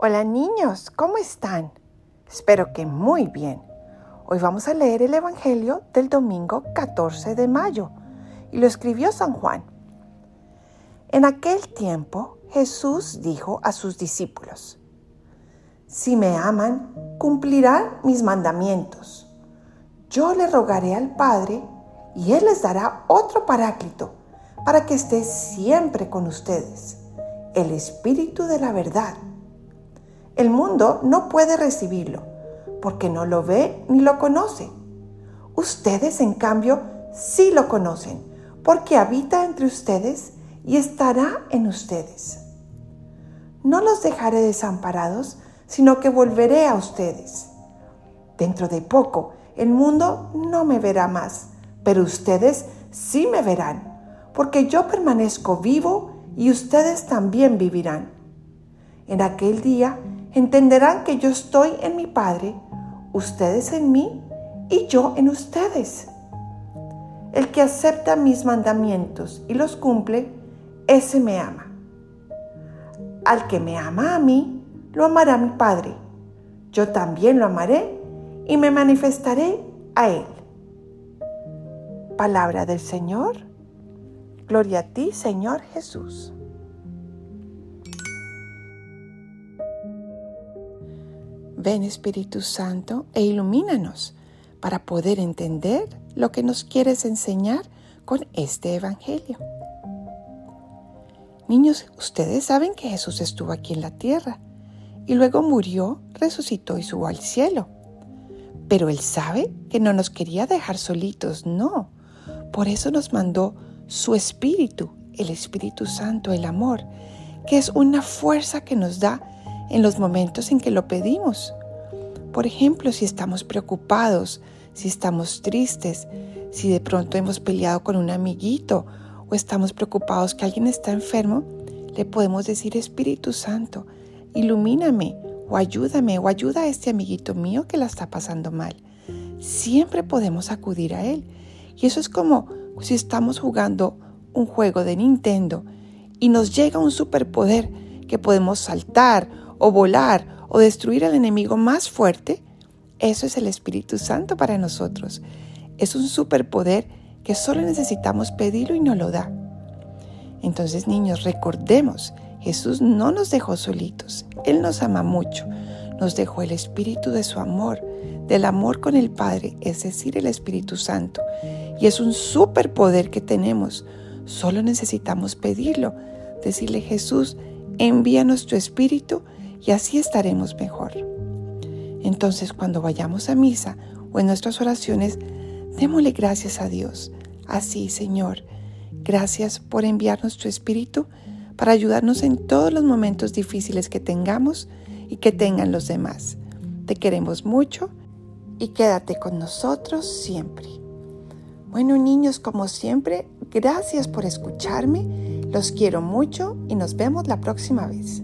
Hola niños, ¿cómo están? Espero que muy bien. Hoy vamos a leer el Evangelio del domingo 14 de mayo y lo escribió San Juan. En aquel tiempo Jesús dijo a sus discípulos, Si me aman, cumplirán mis mandamientos. Yo le rogaré al Padre y Él les dará otro paráclito para que esté siempre con ustedes, el Espíritu de la verdad. El mundo no puede recibirlo porque no lo ve ni lo conoce. Ustedes, en cambio, sí lo conocen porque habita entre ustedes y estará en ustedes. No los dejaré desamparados, sino que volveré a ustedes. Dentro de poco, el mundo no me verá más, pero ustedes sí me verán, porque yo permanezco vivo y ustedes también vivirán. En aquel día entenderán que yo estoy en mi Padre, ustedes en mí y yo en ustedes. El que acepta mis mandamientos y los cumple, ese me ama. Al que me ama a mí, lo amará mi Padre. Yo también lo amaré y me manifestaré a él. Palabra del Señor. Gloria a ti, Señor Jesús. Ven Espíritu Santo e ilumínanos para poder entender lo que nos quieres enseñar con este Evangelio. Niños, ustedes saben que Jesús estuvo aquí en la tierra y luego murió, resucitó y subió al cielo. Pero Él sabe que no nos quería dejar solitos, no. Por eso nos mandó su Espíritu, el Espíritu Santo, el amor, que es una fuerza que nos da en los momentos en que lo pedimos. Por ejemplo, si estamos preocupados, si estamos tristes, si de pronto hemos peleado con un amiguito o estamos preocupados que alguien está enfermo, le podemos decir Espíritu Santo, ilumíname o ayúdame o ayuda a este amiguito mío que la está pasando mal. Siempre podemos acudir a él. Y eso es como si estamos jugando un juego de Nintendo y nos llega un superpoder que podemos saltar o volar o destruir al enemigo más fuerte, eso es el Espíritu Santo para nosotros. Es un superpoder que solo necesitamos pedirlo y nos lo da. Entonces, niños, recordemos, Jesús no nos dejó solitos, Él nos ama mucho, nos dejó el Espíritu de su amor, del amor con el Padre, es decir, el Espíritu Santo. Y es un superpoder que tenemos, solo necesitamos pedirlo, decirle Jesús, envíanos tu Espíritu y así estaremos mejor. Entonces cuando vayamos a misa o en nuestras oraciones, démosle gracias a Dios. Así, Señor, gracias por enviarnos tu Espíritu para ayudarnos en todos los momentos difíciles que tengamos y que tengan los demás. Te queremos mucho y quédate con nosotros siempre. Bueno niños, como siempre, gracias por escucharme, los quiero mucho y nos vemos la próxima vez.